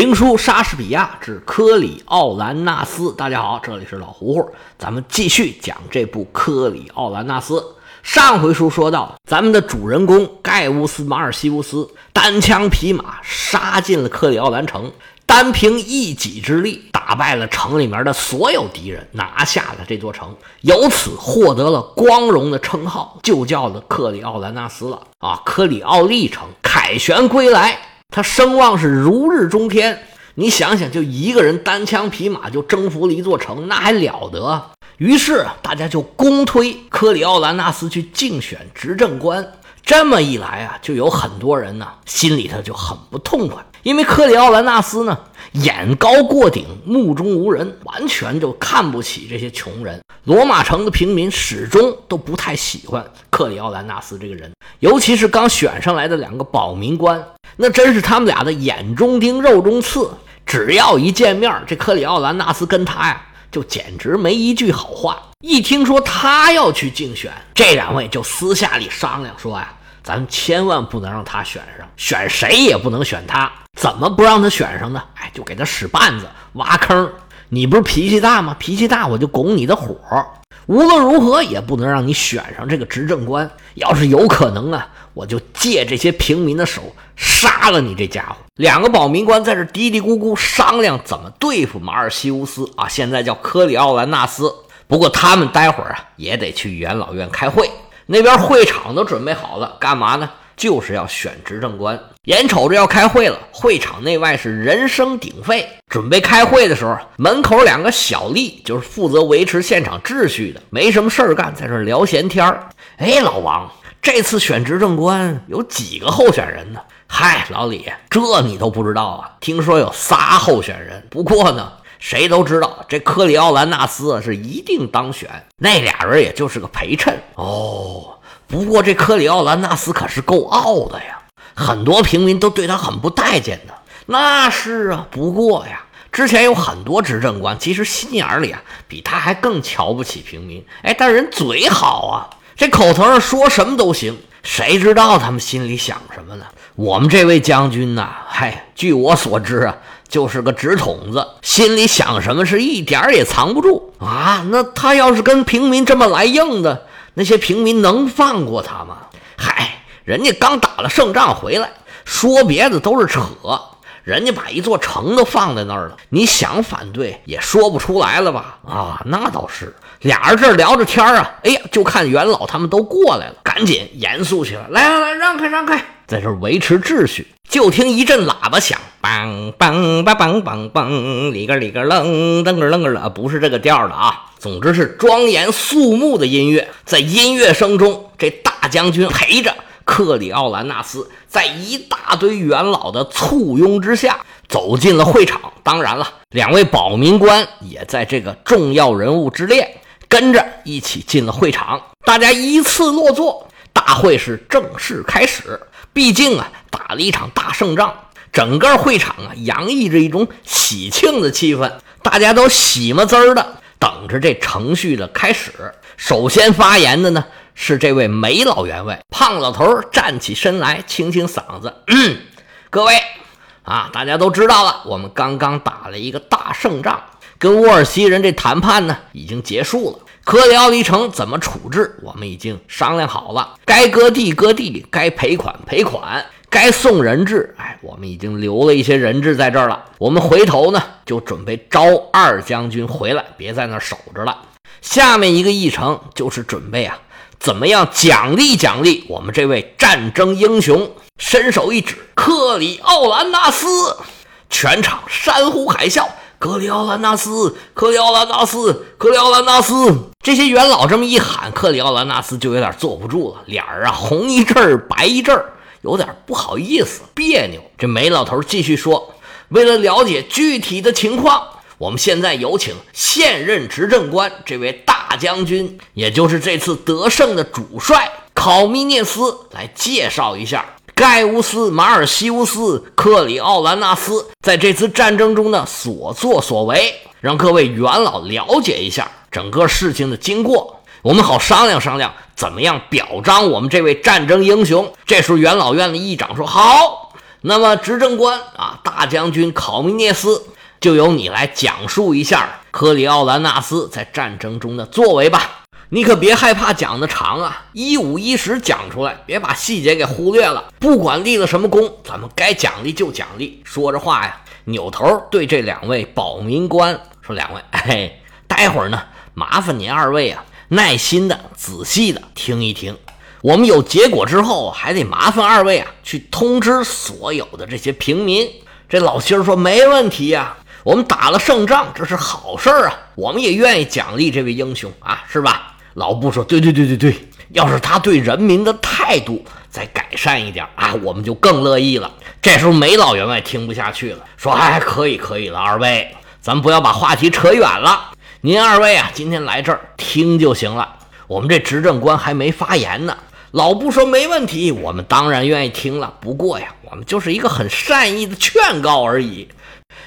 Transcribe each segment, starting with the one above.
评书莎士比亚之科里奥兰纳斯。大家好，这里是老胡胡，咱们继续讲这部科里奥兰纳斯。上回书说到，咱们的主人公盖乌斯·马尔西乌斯单枪匹马杀进了克里奥兰城，单凭一己之力打败了城里面的所有敌人，拿下了这座城，由此获得了光荣的称号，就叫了克里奥兰纳斯了啊！克里奥利城凯旋归来，他声望是如日中天。你想想，就一个人单枪匹马就征服了一座城，那还了得？于是大家就公推科里奥兰纳斯去竞选执政官。这么一来啊，就有很多人呢心里头就很不痛快，因为科里奥兰纳斯呢眼高过顶，目中无人，完全就看不起这些穷人。罗马城的平民始终都不太喜欢克里奥兰纳斯这个人，尤其是刚选上来的两个保民官，那真是他们俩的眼中钉、肉中刺。只要一见面，这克里奥兰纳斯跟他呀。就简直没一句好话。一听说他要去竞选，这两位就私下里商量说呀：“咱千万不能让他选上，选谁也不能选他。怎么不让他选上呢？哎，就给他使绊子、挖坑。你不是脾气大吗？脾气大，我就拱你的火。无论如何也不能让你选上这个执政官。要是有可能啊，我就借这些平民的手杀了你这家伙。”两个保民官在这嘀嘀咕咕商量怎么对付马尔西乌斯啊，现在叫科里奥兰纳斯。不过他们待会儿啊也得去元老院开会，那边会场都准备好了，干嘛呢？就是要选执政官。眼瞅着要开会了，会场内外是人声鼎沸。准备开会的时候，门口两个小吏就是负责维持现场秩序的，没什么事儿干，在这聊闲天儿。哎，老王，这次选执政官有几个候选人呢？嗨，老李，这你都不知道啊？听说有仨候选人，不过呢，谁都知道这科里奥兰纳斯是一定当选，那俩人也就是个陪衬哦。不过这科里奥兰纳斯可是够傲的呀，很多平民都对他很不待见的。那是啊，不过呀，之前有很多执政官，其实心眼里啊比他还更瞧不起平民。哎，但人嘴好啊，这口头上说什么都行。谁知道他们心里想什么呢？我们这位将军呐，嗨，据我所知啊，就是个直筒子，心里想什么是一点儿也藏不住啊。那他要是跟平民这么来硬的，那些平民能放过他吗？嗨，人家刚打了胜仗回来，说别的都是扯，人家把一座城都放在那儿了，你想反对也说不出来了吧？啊，那倒是。俩人这聊着天啊，哎呀，就看元老他们都过来了，赶紧严肃起来，来来来，让开让开，在这维持秩序。就听一阵喇叭响，梆梆梆梆梆梆，里个里个楞噔个楞个的，不是这个调的啊。总之是庄严肃穆的音乐，在音乐声中，这大将军陪着克里奥兰纳斯，在一大堆元老的簇拥之下。走进了会场，当然了，两位保民官也在这个重要人物之列，跟着一起进了会场。大家依次落座，大会是正式开始。毕竟啊，打了一场大胜仗，整个会场啊洋溢着一种喜庆的气氛，大家都喜么滋儿的等着这程序的开始。首先发言的呢是这位梅老员外，胖老头站起身来，清清嗓子：“各位。”啊，大家都知道了，我们刚刚打了一个大胜仗，跟沃尔西人这谈判呢已经结束了。科里奥利城怎么处置，我们已经商量好了。该割地割地，该赔款赔款，该送人质，哎，我们已经留了一些人质在这儿了。我们回头呢就准备招二将军回来，别在那儿守着了。下面一个议程就是准备啊，怎么样奖励奖励我们这位战争英雄。伸手一指，克里奥兰纳斯，全场山呼海啸。克里奥兰纳斯，克里奥兰纳斯，克里奥兰纳斯。这些元老这么一喊，克里奥兰纳斯就有点坐不住了，脸儿啊红一阵儿白一阵儿，有点不好意思，别扭。这梅老头继续说：“为了了解具体的情况，我们现在有请现任执政官这位大将军，也就是这次得胜的主帅考米涅斯来介绍一下。”盖乌斯·马尔西乌斯·克里奥兰纳斯在这次战争中的所作所为，让各位元老了解一下整个事情的经过，我们好商量商量怎么样表彰我们这位战争英雄。这时候，元老院的议长说：“好，那么执政官啊，大将军考米涅斯，就由你来讲述一下科里奥兰纳斯在战争中的作为吧。你可别害怕讲的长啊，一五一十讲出来，别把细节给忽略了。不管立了什么功，咱们该奖励就奖励。说着话呀，扭头对这两位保民官说：“两位，哎，待会儿呢，麻烦您二位啊，耐心的、仔细的听一听。我们有结果之后，还得麻烦二位啊，去通知所有的这些平民。”这老心儿说：“没问题呀，我们打了胜仗，这是好事儿啊，我们也愿意奖励这位英雄啊，是吧？”老布说：“对对对对对，要是他对人民的态度再改善一点啊，我们就更乐意了。”这时候梅老员外听不下去了，说：“哎，可以可以了，二位，咱不要把话题扯远了。您二位啊，今天来这儿听就行了。我们这执政官还没发言呢。”老布说：“没问题，我们当然愿意听了。不过呀，我们就是一个很善意的劝告而已。”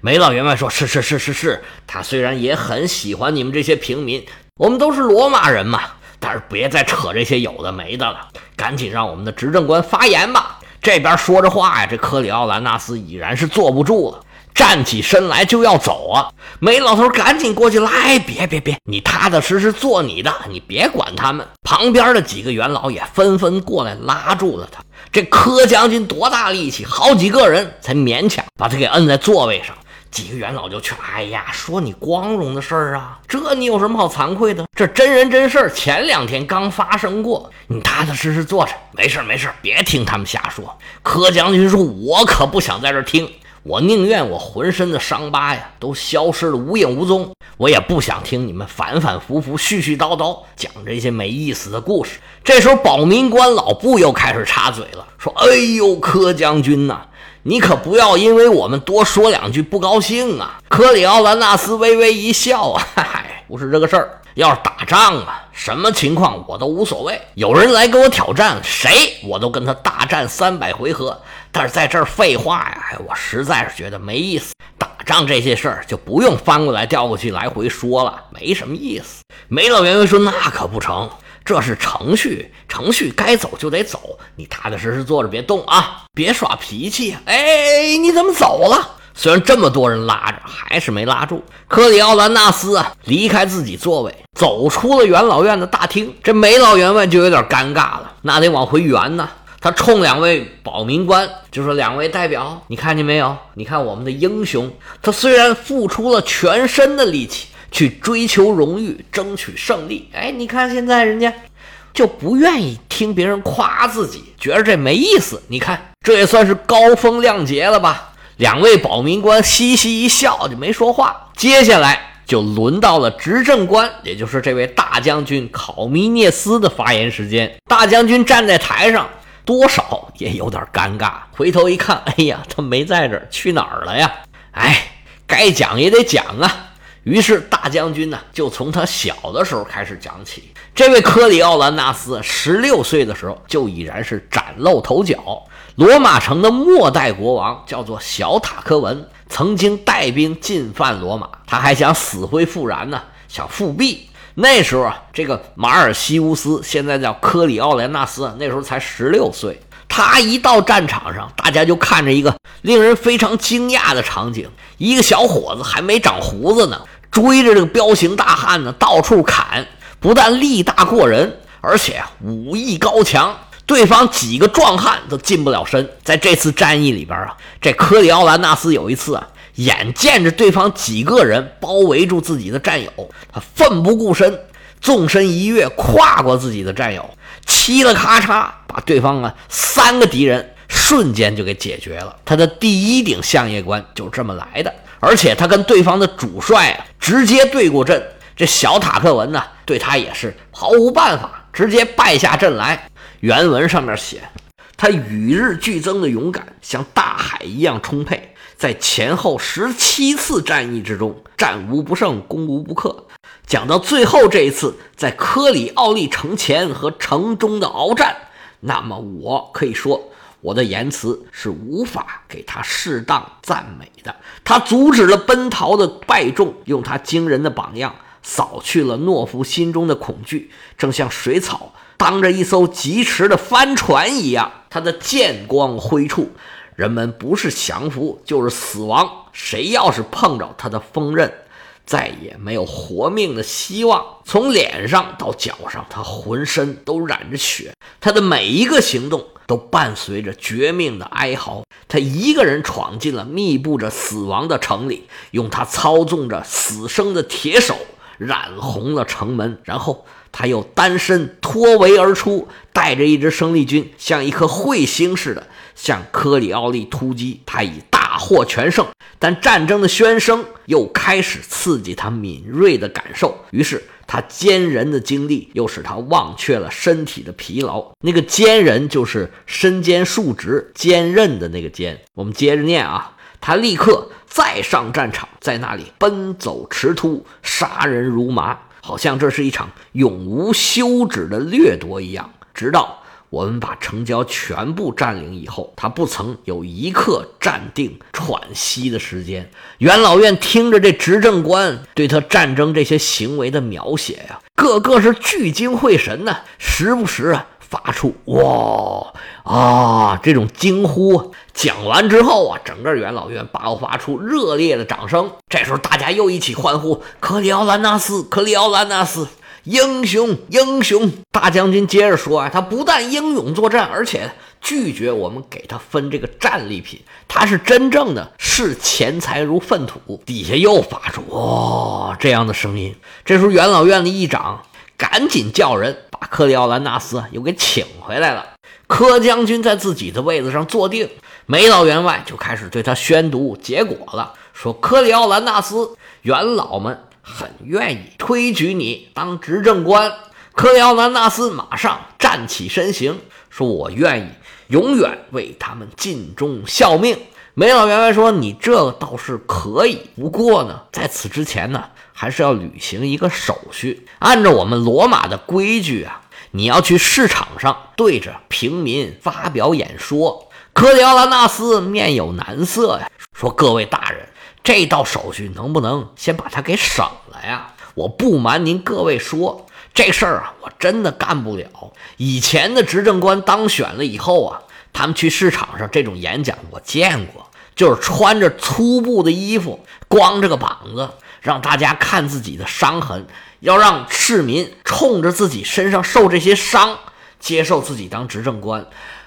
梅老员外说：“是是是是是，他虽然也很喜欢你们这些平民。”我们都是罗马人嘛，但是别再扯这些有的没的了，赶紧让我们的执政官发言吧。这边说着话呀，这克里奥兰纳斯已然是坐不住了，站起身来就要走啊。梅老头赶紧过去来，别别别，你踏踏实实做你的，你别管他们。旁边的几个元老也纷纷过来拉住了他。这柯将军多大力气，好几个人才勉强把他给摁在座位上。几个元老就去：“哎呀，说你光荣的事儿啊，这你有什么好惭愧的？这真人真事儿，前两天刚发生过，你踏踏实实坐着，没事没事，别听他们瞎说。”柯将军说：“我可不想在这听，我宁愿我浑身的伤疤呀都消失了无影无踪，我也不想听你们反反复复、絮絮叨叨讲这些没意思的故事。”这时候，保民官老布又开始插嘴了，说：“哎呦，柯将军呐！”你可不要因为我们多说两句不高兴啊！科里奥兰纳斯微微一笑啊，嗨，不是这个事儿。要是打仗啊，什么情况我都无所谓。有人来跟我挑战，谁我都跟他大战三百回合。但是在这儿废话呀，我实在是觉得没意思。打仗这些事儿就不用翻过来调过去来回说了，没什么意思。梅老员外说：“那可不成。”这是程序，程序该走就得走，你踏踏实实坐着别动啊，别耍脾气。哎，你怎么走了？虽然这么多人拉着，还是没拉住。克里奥兰纳斯啊，离开自己座位，走出了元老院的大厅。这梅老员外就有点尴尬了，那得往回圆呢。他冲两位保民官就说：“两位代表，你看见没有？你看我们的英雄，他虽然付出了全身的力气。”去追求荣誉，争取胜利。哎，你看现在人家就不愿意听别人夸自己，觉得这没意思。你看，这也算是高风亮节了吧？两位保民官嘻嘻一笑，就没说话。接下来就轮到了执政官，也就是这位大将军考米涅斯的发言时间。大将军站在台上，多少也有点尴尬。回头一看，哎呀，他没在这儿，去哪儿了呀？哎，该讲也得讲啊。于是大将军呢，就从他小的时候开始讲起。这位科里奥兰纳斯十六岁的时候就已然是崭露头角。罗马城的末代国王叫做小塔克文，曾经带兵进犯罗马，他还想死灰复燃呢，想复辟。那时候啊，这个马尔西乌斯现在叫科里奥兰纳斯，那时候才十六岁。他一到战场上，大家就看着一个令人非常惊讶的场景：一个小伙子还没长胡子呢。追着这个彪形大汉呢，到处砍，不但力大过人，而且武艺高强，对方几个壮汉都近不了身。在这次战役里边啊，这科里奥兰纳斯有一次啊，眼见着对方几个人包围住自己的战友，他奋不顾身，纵身一跃，跨过自己的战友，嘁了咔嚓，把对方啊三个敌人瞬间就给解决了。他的第一顶相叶关就这么来的。而且他跟对方的主帅啊直接对过阵，这小塔克文呢对他也是毫无办法，直接败下阵来。原文上面写，他与日俱增的勇敢像大海一样充沛，在前后十七次战役之中，战无不胜，攻无不克。讲到最后这一次，在科里奥利城前和城中的鏖战，那么我可以说。我的言辞是无法给他适当赞美的。他阻止了奔逃的败众，用他惊人的榜样扫去了懦夫心中的恐惧，正像水草当着一艘疾驰的帆船一样。他的剑光挥处，人们不是降服就是死亡。谁要是碰着他的锋刃，再也没有活命的希望。从脸上到脚上，他浑身都染着血，他的每一个行动都伴随着绝命的哀嚎。他一个人闯进了密布着死亡的城里，用他操纵着死生的铁手染红了城门，然后。他又单身脱围而出，带着一支生力军，像一颗彗星似的向科里奥利突击。他已大获全胜，但战争的喧声又开始刺激他敏锐的感受。于是，他坚人的经历又使他忘却了身体的疲劳。那个坚人就是身兼数职、坚韧的那个坚。我们接着念啊，他立刻再上战场，在那里奔走驰突，杀人如麻。好像这是一场永无休止的掠夺一样，直到我们把城郊全部占领以后，他不曾有一刻站定喘息的时间。元老院听着这执政官对他战争这些行为的描写呀，个个是聚精会神呢，时不时啊。发出哇啊这种惊呼，讲完之后啊，整个元老院爆发出热烈的掌声。这时候大家又一起欢呼：“克里奥兰纳斯，克里奥兰纳斯，英雄，英雄！”大将军接着说啊，他不但英勇作战，而且拒绝我们给他分这个战利品，他是真正的视钱财如粪土。底下又发出哇这样的声音。这时候元老院的议长赶紧叫人。把克里奥兰纳斯又给请回来了。柯将军在自己的位子上坐定，没到员外就开始对他宣读结果了。说克里奥兰纳斯，元老们很愿意推举你当执政官。克里奥兰纳斯马上站起身形，说：“我愿意永远为他们尽忠效命。”梅老员外说：“你这倒是可以，不过呢，在此之前呢。”还是要履行一个手续，按照我们罗马的规矩啊，你要去市场上对着平民发表演说。科里奥拉纳斯面有难色呀，说：“各位大人，这道手续能不能先把它给省了呀？我不瞒您各位说，这事儿啊，我真的干不了。以前的执政官当选了以后啊，他们去市场上这种演讲我见过，就是穿着粗布的衣服，光着个膀子。”让大家看自己的伤痕，要让市民冲着自己身上受这些伤，接受自己当执政官。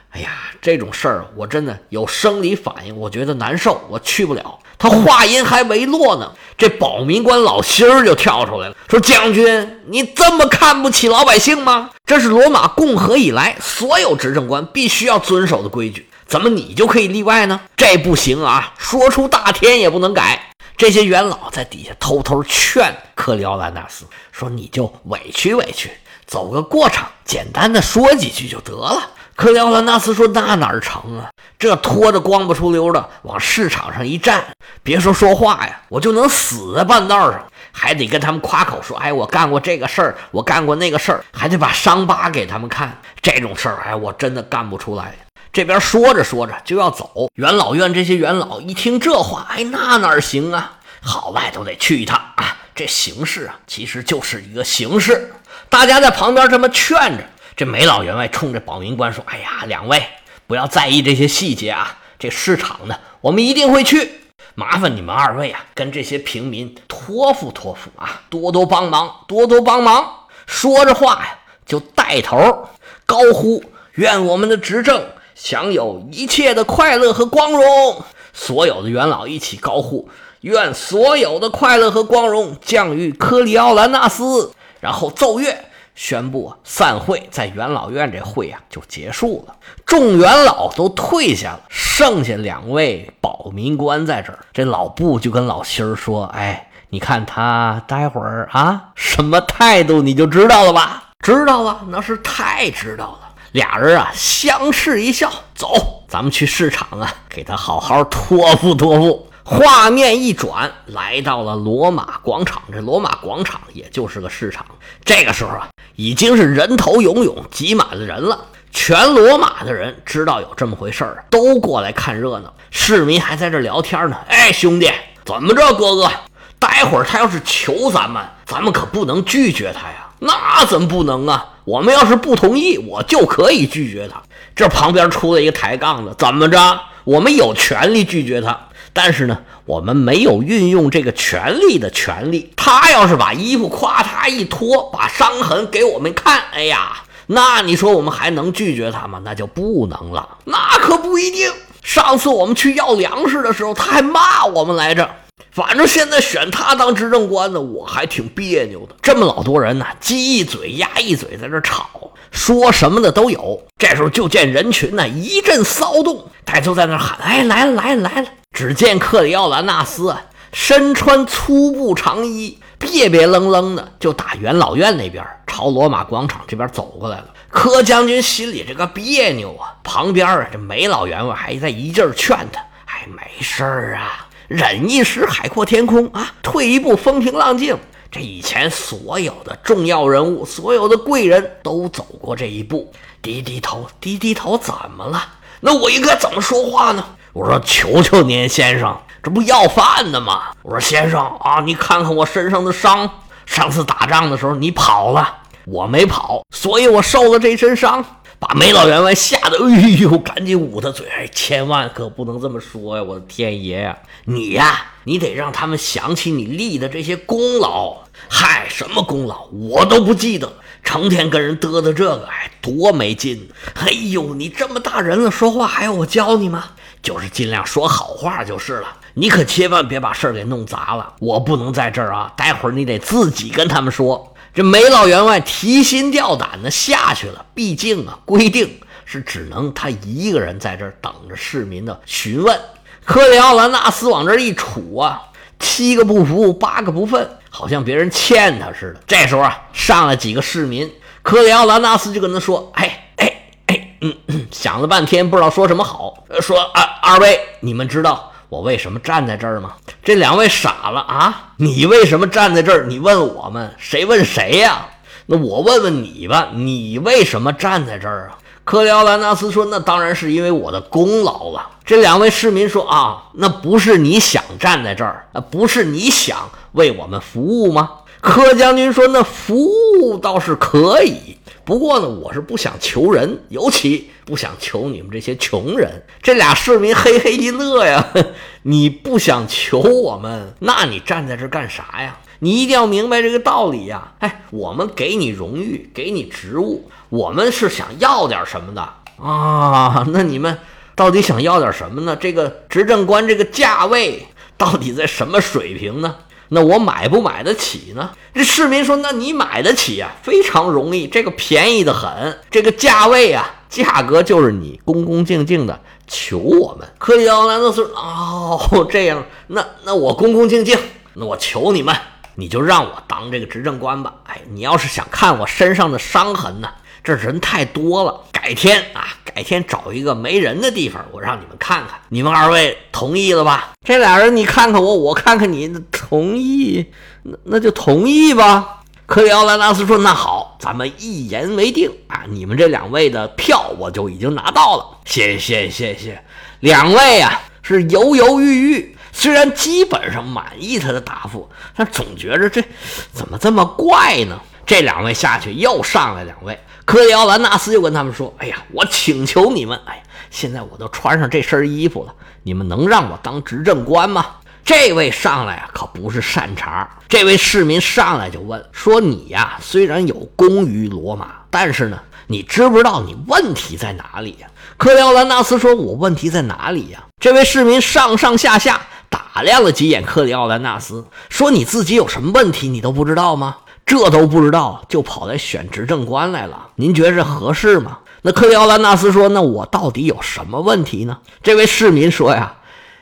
哎呀，这种事儿我真的有生理反应，我觉得难受，我去不了。他话音还没落呢，这保民官老辛儿就跳出来了，说：“将军，你这么看不起老百姓吗？这是罗马共和以来所有执政官必须要遵守的规矩，怎么你就可以例外呢？这不行啊，说出大天也不能改。”这些元老在底下偷偷劝克里奥兰纳斯说：“你就委屈委屈，走个过场，简单的说几句就得了。”克里奥兰纳斯说：“那哪成啊？这拖着光不出溜的往市场上一站，别说说话呀，我就能死在半道上，还得跟他们夸口说：‘哎，我干过这个事儿，我干过那个事儿，还得把伤疤给他们看。’这种事儿，哎，我真的干不出来。”这边说着说着就要走，元老院这些元老一听这话，哎，那哪行啊？好赖都得去一趟啊！这形势啊，其实就是一个形势。大家在旁边这么劝着，这梅老员外冲着保民官说：“哎呀，两位不要在意这些细节啊！这市场呢，我们一定会去。麻烦你们二位啊，跟这些平民托付托付啊，多多帮忙，多多帮忙。”说着话呀，就带头高呼：“愿我们的执政！”享有一切的快乐和光荣，所有的元老一起高呼：“愿所有的快乐和光荣降于科里奥兰纳斯。”然后奏乐，宣布散会。在元老院这会啊就结束了，众元老都退下了，剩下两位保民官在这儿。这老布就跟老辛儿说：“哎，你看他待会儿啊什么态度，你就知道了吧？知道了，那是太知道了。”俩人啊相视一笑，走，咱们去市场啊，给他好好托付托付。画面一转，来到了罗马广场。这罗马广场也就是个市场。这个时候啊，已经是人头涌涌，挤满了人了。全罗马的人知道有这么回事儿，都过来看热闹。市民还在这聊天呢。哎，兄弟，怎么着，哥哥？待会儿他要是求咱们，咱们可不能拒绝他呀。那怎么不能啊？我们要是不同意，我就可以拒绝他。这旁边出了一个抬杠的，怎么着？我们有权利拒绝他，但是呢，我们没有运用这个权利的权利。他要是把衣服夸他一脱，把伤痕给我们看，哎呀，那你说我们还能拒绝他吗？那就不能了。那可不一定。上次我们去要粮食的时候，他还骂我们来着。反正现在选他当执政官呢，我还挺别扭的。这么老多人呢，鸡一嘴鸭一嘴，在这吵，说什么的都有。这时候就见人群呢一阵骚动，大家都在那喊：“哎，来了来了来了！”只见克里奥兰纳斯啊，身穿粗布长衣，别别愣愣的就打元老院那边朝罗马广场这边走过来了。柯将军心里这个别扭啊，旁边啊这梅老员外还在一劲劝他：“哎，没事儿啊。”忍一时海阔天空啊，退一步风平浪静。这以前所有的重要人物，所有的贵人都走过这一步。低低头，低低头，怎么了？那我应该怎么说话呢？我说：“求求您，先生，这不要饭的吗？”我说：“先生啊，你看看我身上的伤，上次打仗的时候你跑了，我没跑，所以我受了这身伤。”把梅老员外吓得，哎呦，赶紧捂他嘴，哎，千万可不能这么说呀！我的天爷呀，你呀，你得让他们想起你立的这些功劳。嗨，什么功劳，我都不记得，成天跟人嘚嘚这个，哎，多没劲！哎呦，你这么大人了，说话还要我教你吗？就是尽量说好话就是了。你可千万别把事儿给弄砸了，我不能在这儿啊，待会儿你得自己跟他们说。这梅老员外提心吊胆的下去了，毕竟啊，规定是只能他一个人在这儿等着市民的询问。克里奥兰纳斯往这一杵啊，七个不服，八个不忿，好像别人欠他似的。这时候啊，上来几个市民，克里奥兰纳斯就跟他说：“哎哎哎，嗯，想了半天不知道说什么好，说啊，二位，你们知道。”我为什么站在这儿吗？这两位傻了啊！你为什么站在这儿？你问我们，谁问谁呀？那我问问你吧，你为什么站在这儿啊？克里奥兰纳斯说：“那当然是因为我的功劳了。”这两位市民说：“啊，那不是你想站在这儿，那不是你想为我们服务吗？”柯将军说：“那服务倒是可以。”不过呢，我是不想求人，尤其不想求你们这些穷人。这俩市民嘿嘿一乐呀，你不想求我们，那你站在这干啥呀？你一定要明白这个道理呀！哎，我们给你荣誉，给你职务，我们是想要点什么的啊？那你们到底想要点什么呢？这个执政官这个价位到底在什么水平呢？那我买不买得起呢？这市民说：“那你买得起啊，非常容易，这个便宜的很，这个价位啊，价格就是你恭恭敬敬的求我们。”克里奥兰德斯哦，这样，那那我恭恭敬敬，那我求你们，你就让我当这个执政官吧。哎，你要是想看我身上的伤痕呢，这人太多了，改天啊。改天找一个没人的地方，我让你们看看。你们二位同意了吧？这俩人，你看看我，我看看你，同意，那那就同意吧。克里奥兰纳斯说：“那好，咱们一言为定啊！你们这两位的票我就已经拿到了，谢谢谢谢。两位啊是犹犹豫豫，虽然基本上满意他的答复，但总觉着这怎么这么怪呢？这两位下去又上来两位。”克里奥兰纳斯就跟他们说：“哎呀，我请求你们，哎，现在我都穿上这身衣服了，你们能让我当执政官吗？”这位上来啊，可不是善茬。这位市民上来就问说：“你呀，虽然有功于罗马，但是呢，你知不知道你问题在哪里呀？”克里奥兰纳斯说：“我问题在哪里呀？”这位市民上上下下打量了几眼克里奥兰纳斯，说：“你自己有什么问题，你都不知道吗？”这都不知道就跑来选执政官来了，您觉着合适吗？那克里奥兰纳斯说：“那我到底有什么问题呢？”这位市民说：“呀，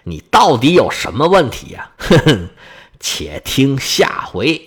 你到底有什么问题呀？”哼哼，且听下回。